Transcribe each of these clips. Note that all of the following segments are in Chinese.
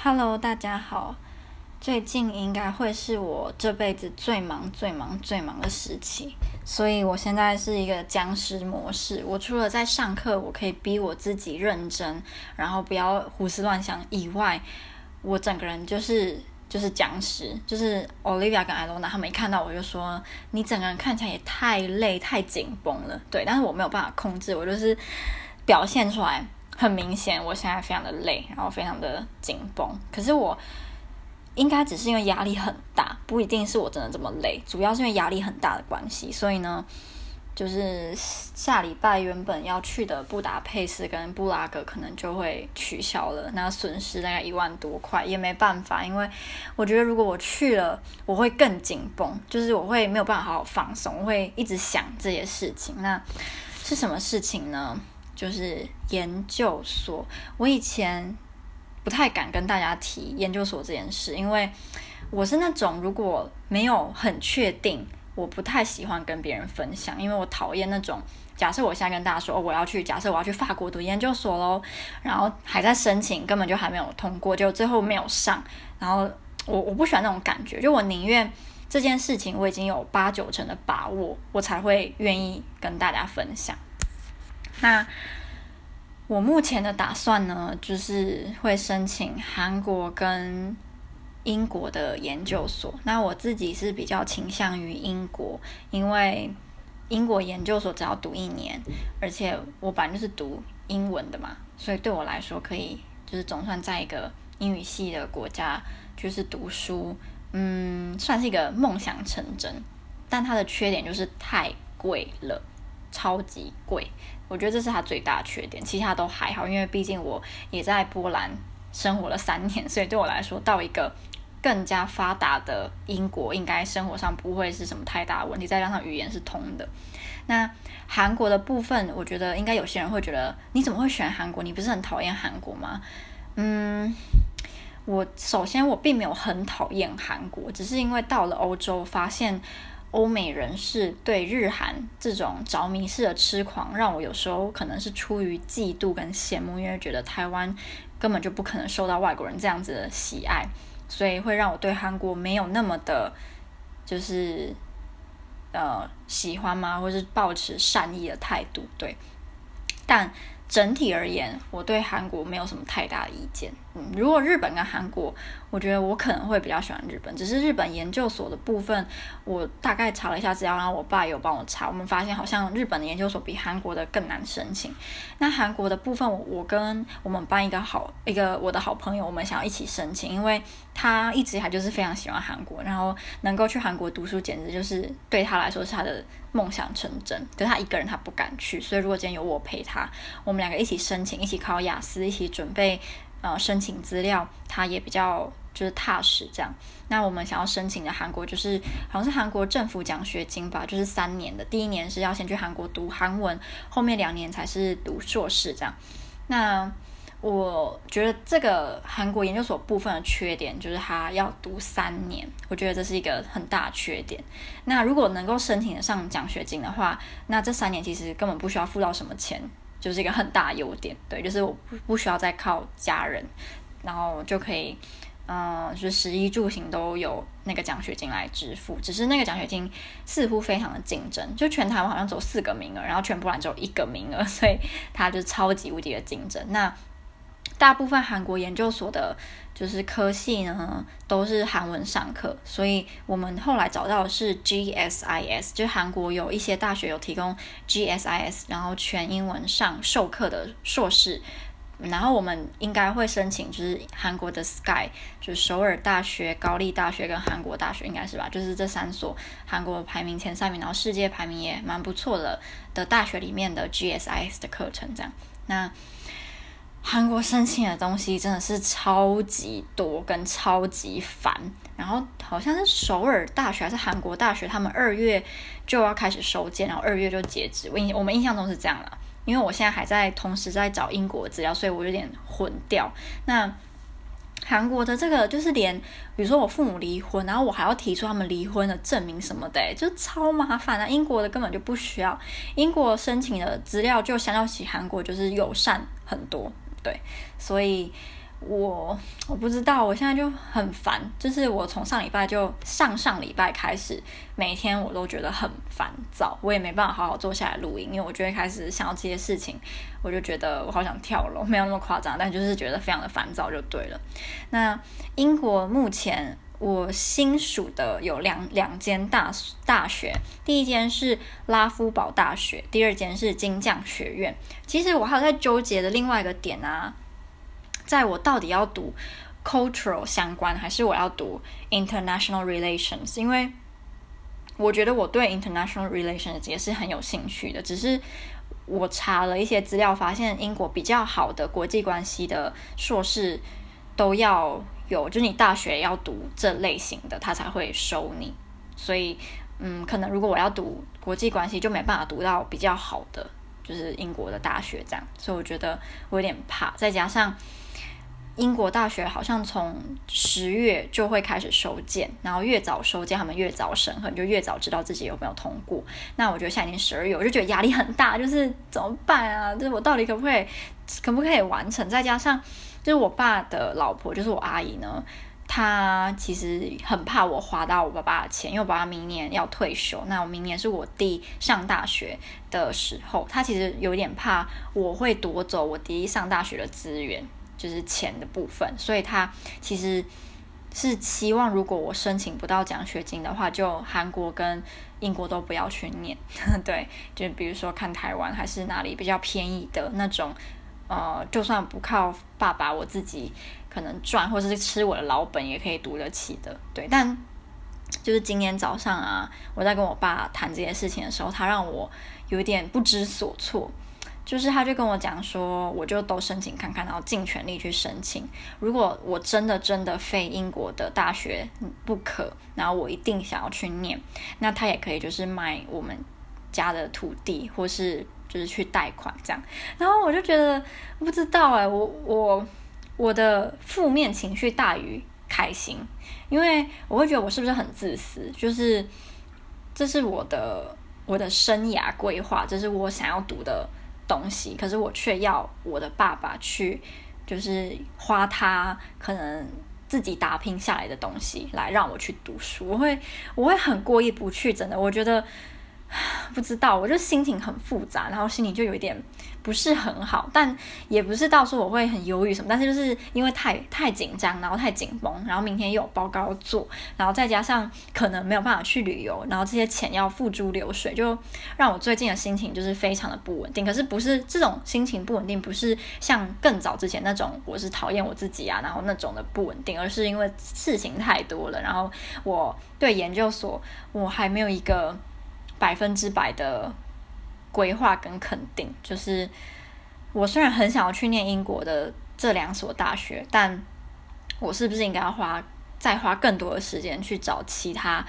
Hello，大家好。最近应该会是我这辈子最忙、最忙、最忙的时期，所以我现在是一个僵尸模式。我除了在上课，我可以逼我自己认真，然后不要胡思乱想以外，我整个人就是就是僵尸。就是 Olivia 跟 Ilona 他们一看到我就说：“你整个人看起来也太累、太紧绷了。”对，但是我没有办法控制，我就是表现出来。很明显，我现在非常的累，然后非常的紧绷。可是我应该只是因为压力很大，不一定是我真的这么累，主要是因为压力很大的关系。所以呢，就是下礼拜原本要去的布达佩斯跟布拉格可能就会取消了，那损失大概一万多块，也没办法，因为我觉得如果我去了，我会更紧绷，就是我会没有办法好好放松，我会一直想这些事情。那是什么事情呢？就是研究所，我以前不太敢跟大家提研究所这件事，因为我是那种如果没有很确定，我不太喜欢跟别人分享，因为我讨厌那种假设我现在跟大家说，我要去，假设我要去法国读研究所喽，然后还在申请，根本就还没有通过，就最后没有上，然后我我不喜欢那种感觉，就我宁愿这件事情我已经有八九成的把握，我才会愿意跟大家分享。那我目前的打算呢，就是会申请韩国跟英国的研究所。那我自己是比较倾向于英国，因为英国研究所只要读一年，而且我本来就是读英文的嘛，所以对我来说可以就是总算在一个英语系的国家就是读书，嗯，算是一个梦想成真。但它的缺点就是太贵了。超级贵，我觉得这是他最大的缺点，其他都还好，因为毕竟我也在波兰生活了三年，所以对我来说，到一个更加发达的英国，应该生活上不会是什么太大的问题。再加上语言是通的，那韩国的部分，我觉得应该有些人会觉得，你怎么会选韩国？你不是很讨厌韩国吗？嗯，我首先我并没有很讨厌韩国，只是因为到了欧洲发现。欧美人士对日韩这种着迷式的痴狂，让我有时候可能是出于嫉妒跟羡慕，因为觉得台湾根本就不可能受到外国人这样子的喜爱，所以会让我对韩国没有那么的，就是呃喜欢吗？或是抱持善意的态度？对，但。整体而言，我对韩国没有什么太大的意见。嗯，如果日本跟韩国，我觉得我可能会比较喜欢日本。只是日本研究所的部分，我大概查了一下资料，然后我爸有帮我查，我们发现好像日本的研究所比韩国的更难申请。那韩国的部分，我跟我们班一个好一个我的好朋友，我们想要一起申请，因为他一直以来就是非常喜欢韩国，然后能够去韩国读书，简直就是对他来说是他的。梦想成真，可是他一个人他不敢去，所以如果今天有我陪他，我们两个一起申请，一起考雅思，一起准备呃申请资料，他也比较就是踏实这样。那我们想要申请的韩国就是好像是韩国政府奖学金吧，就是三年的，第一年是要先去韩国读韩文，后面两年才是读硕士这样。那我觉得这个韩国研究所部分的缺点就是他要读三年，我觉得这是一个很大的缺点。那如果能够申请得上奖学金的话，那这三年其实根本不需要付到什么钱，就是一个很大优点。对，就是我不不需要再靠家人，然后就可以，嗯、就是食衣住行都有那个奖学金来支付。只是那个奖学金似乎非常的竞争，就全台湾好像只有四个名额，然后全部兰只有一个名额，所以它就超级无敌的竞争。那大部分韩国研究所的，就是科系呢，都是韩文上课，所以我们后来找到的是 GSIS，就韩国有一些大学有提供 GSIS，然后全英文上授课的硕士，然后我们应该会申请，就是韩国的 SKY，就是首尔大学、高丽大学跟韩国大学，应该是吧？就是这三所韩国排名前三名，然后世界排名也蛮不错的的大学里面的 GSIS 的课程，这样那。韩国申请的东西真的是超级多跟超级烦，然后好像是首尔大学还是韩国大学，他们二月就要开始收件，然后二月就截止。我印我们印象中是这样啦，因为我现在还在同时在找英国资料，所以我有点混掉。那韩国的这个就是连，比如说我父母离婚，然后我还要提出他们离婚的证明什么的，就超麻烦啊。英国的根本就不需要，英国申请的资料就相较起韩国就是友善很多。对，所以我我不知道，我现在就很烦，就是我从上礼拜就上上礼拜开始，每天我都觉得很烦躁，我也没办法好好坐下来录音，因为我就会开始想到这些事情，我就觉得我好想跳楼，没有那么夸张，但就是觉得非常的烦躁就对了。那英国目前我新属的有两两间大大学，第一间是拉夫堡大学，第二间是金匠学院。其实我还有在纠结的另外一个点啊。在我到底要读 cultural 相关，还是我要读 international relations？因为我觉得我对 international relations 也是很有兴趣的。只是我查了一些资料，发现英国比较好的国际关系的硕士都要有，就是你大学要读这类型的，他才会收你。所以，嗯，可能如果我要读国际关系，就没办法读到比较好的，就是英国的大学这样。所以我觉得我有点怕，再加上。英国大学好像从十月就会开始收件，然后越早收件，他们越早审核，你就越早知道自己有没有通过。那我觉得现在已经十二月，我就觉得压力很大，就是怎么办啊？就是我到底可不可以，可不可以完成？再加上就是我爸的老婆，就是我阿姨呢，她其实很怕我花到我爸爸的钱，因为我爸爸明年要退休，那我明年是我弟上大学的时候，他其实有点怕我会夺走我弟上大学的资源。就是钱的部分，所以他其实是期望，如果我申请不到奖学金的话，就韩国跟英国都不要去念。对，就比如说看台湾还是哪里比较便宜的那种，呃，就算不靠爸爸，我自己可能赚或者是吃我的老本也可以读得起的。对，但就是今天早上啊，我在跟我爸谈这件事情的时候，他让我有点不知所措。就是他就跟我讲说，我就都申请看看，然后尽全力去申请。如果我真的真的非英国的大学不可，然后我一定想要去念，那他也可以就是卖我们家的土地，或是就是去贷款这样。然后我就觉得不知道哎，我我我的负面情绪大于开心，因为我会觉得我是不是很自私？就是这是我的我的生涯规划，这是我想要读的。东西，可是我却要我的爸爸去，就是花他可能自己打拼下来的东西来让我去读书，我会我会很过意不去，真的，我觉得。不知道，我就心情很复杂，然后心里就有一点不是很好，但也不是到时候我会很犹豫什么，但是就是因为太太紧张，然后太紧绷，然后明天又有报告做，然后再加上可能没有办法去旅游，然后这些钱要付诸流水，就让我最近的心情就是非常的不稳定。可是不是这种心情不稳定，不是像更早之前那种我是讨厌我自己啊，然后那种的不稳定，而是因为事情太多了，然后我对研究所我还没有一个。百分之百的规划跟肯定，就是我虽然很想要去念英国的这两所大学，但我是不是应该要花再花更多的时间去找其他？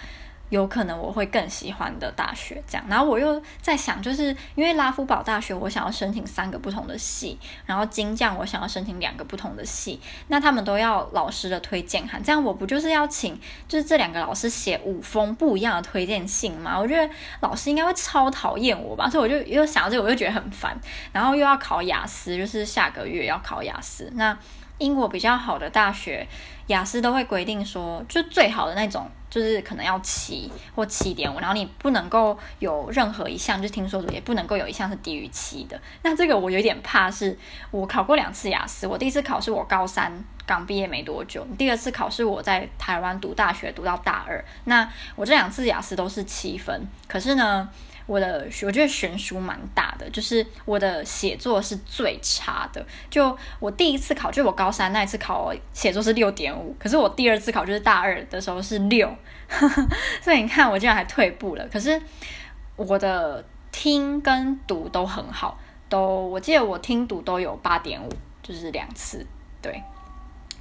有可能我会更喜欢的大学，这样，然后我又在想，就是因为拉夫堡大学我想要申请三个不同的系，然后金匠我想要申请两个不同的系，那他们都要老师的推荐函，这样我不就是要请就是这两个老师写五封不一样的推荐信吗？我觉得老师应该会超讨厌我吧，所以我就又想到这个，我就觉得很烦，然后又要考雅思，就是下个月要考雅思，那英国比较好的大学雅思都会规定说，就最好的那种。就是可能要七或七点五，然后你不能够有任何一项，就听说也不能够有一项是低于七的。那这个我有点怕，是我考过两次雅思，我第一次考试我高三刚毕业没多久，第二次考试我在台湾读大学读到大二，那我这两次雅思都是七分，可是呢。我的我觉得悬殊蛮大的，就是我的写作是最差的。就我第一次考，就我高三那一次考写作是六点五，可是我第二次考就是大二的时候是六，所以你看我竟然还退步了。可是我的听跟读都很好，都我记得我听读都有八点五，就是两次。对，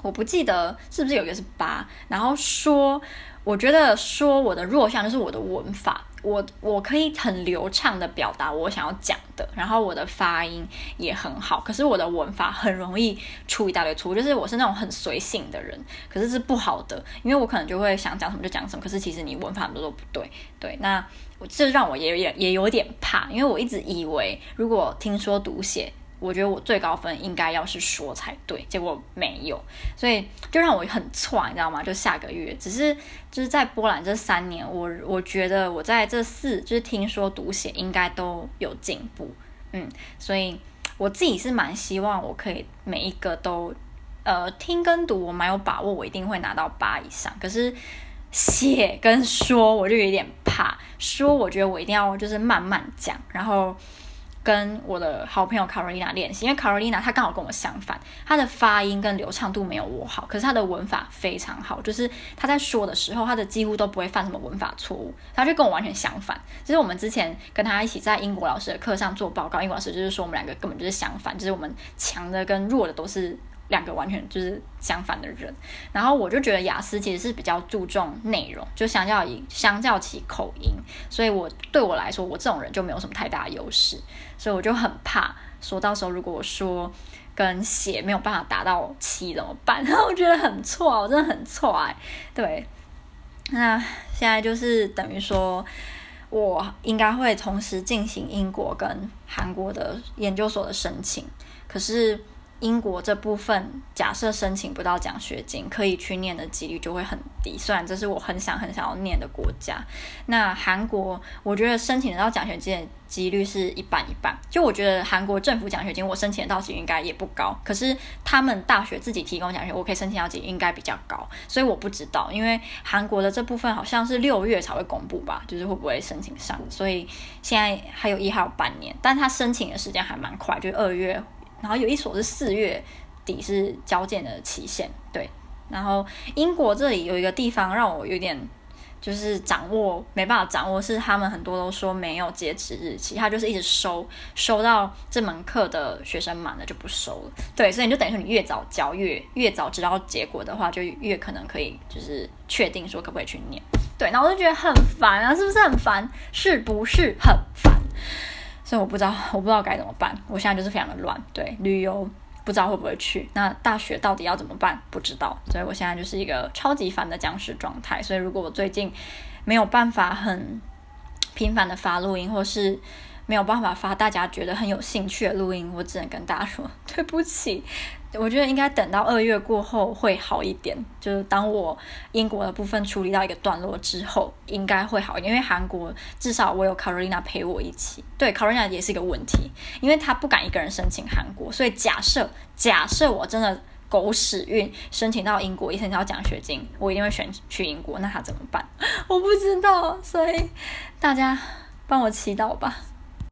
我不记得是不是有一个是八，然后说。我觉得说我的弱项就是我的文法，我我可以很流畅的表达我想要讲的，然后我的发音也很好，可是我的文法很容易出一大堆错误，就是我是那种很随性的人，可是是不好的，因为我可能就会想讲什么就讲什么，可是其实你文法很多都不对，对，那这让我也也也有点怕，因为我一直以为如果听说读写我觉得我最高分应该要是说才对，结果没有，所以就让我很挫，你知道吗？就下个月，只是就是在波兰这三年，我我觉得我在这四就是听说读写应该都有进步，嗯，所以我自己是蛮希望我可以每一个都呃听跟读，我蛮有把握，我一定会拿到八以上。可是写跟说我就有点怕，说我觉得我一定要就是慢慢讲，然后。跟我的好朋友卡罗丽娜练习，因为卡罗丽娜她刚好跟我相反，她的发音跟流畅度没有我好，可是她的文法非常好，就是她在说的时候，她的几乎都不会犯什么文法错误，她就跟我完全相反。就是我们之前跟她一起在英国老师的课上做报告，英国老师就是说我们两个根本就是相反，就是我们强的跟弱的都是。两个完全就是相反的人，然后我就觉得雅思其实是比较注重内容，就相较于相较起口音，所以我对我来说，我这种人就没有什么太大的优势，所以我就很怕说到时候如果我说跟写没有办法达到七怎么办？然 后我觉得很错，我真的很错哎，对，那现在就是等于说我应该会同时进行英国跟韩国的研究所的申请，可是。英国这部分，假设申请不到奖学金，可以去念的几率就会很低。虽然这是我很想很想要念的国家。那韩国，我觉得申请得到奖学金的几率是一半一半。就我觉得韩国政府奖学金，我申请得到几率应该也不高。可是他们大学自己提供奖学金，我可以申请到几率应该比较高。所以我不知道，因为韩国的这部分好像是六月才会公布吧，就是会不会申请上。所以现在还有一还有半年，但他申请的时间还蛮快，就二月。然后有一所是四月底是交件的期限，对。然后英国这里有一个地方让我有点就是掌握没办法掌握，是他们很多都说没有截止日期，他就是一直收收到这门课的学生满了就不收了，对。所以你就等于说你越早交越越早知道结果的话，就越可能可以就是确定说可不可以去念，对。然后我就觉得很烦啊，是不是很烦？是不是很？所以我不知道，我不知道该怎么办。我现在就是非常的乱，对，旅游不知道会不会去。那大学到底要怎么办？不知道。所以我现在就是一个超级烦的僵尸状态。所以如果我最近没有办法很频繁的发录音，或是没有办法发大家觉得很有兴趣的录音，我只能跟大家说 对不起。我觉得应该等到二月过后会好一点，就是当我英国的部分处理到一个段落之后，应该会好一点。因为韩国至少我有 Carolina 陪我一起，对 Carolina 也是一个问题，因为他不敢一个人申请韩国，所以假设假设我真的狗屎运申请到英国，一申请到奖学金，我一定会选去英国，那他怎么办？我不知道，所以大家帮我祈祷吧。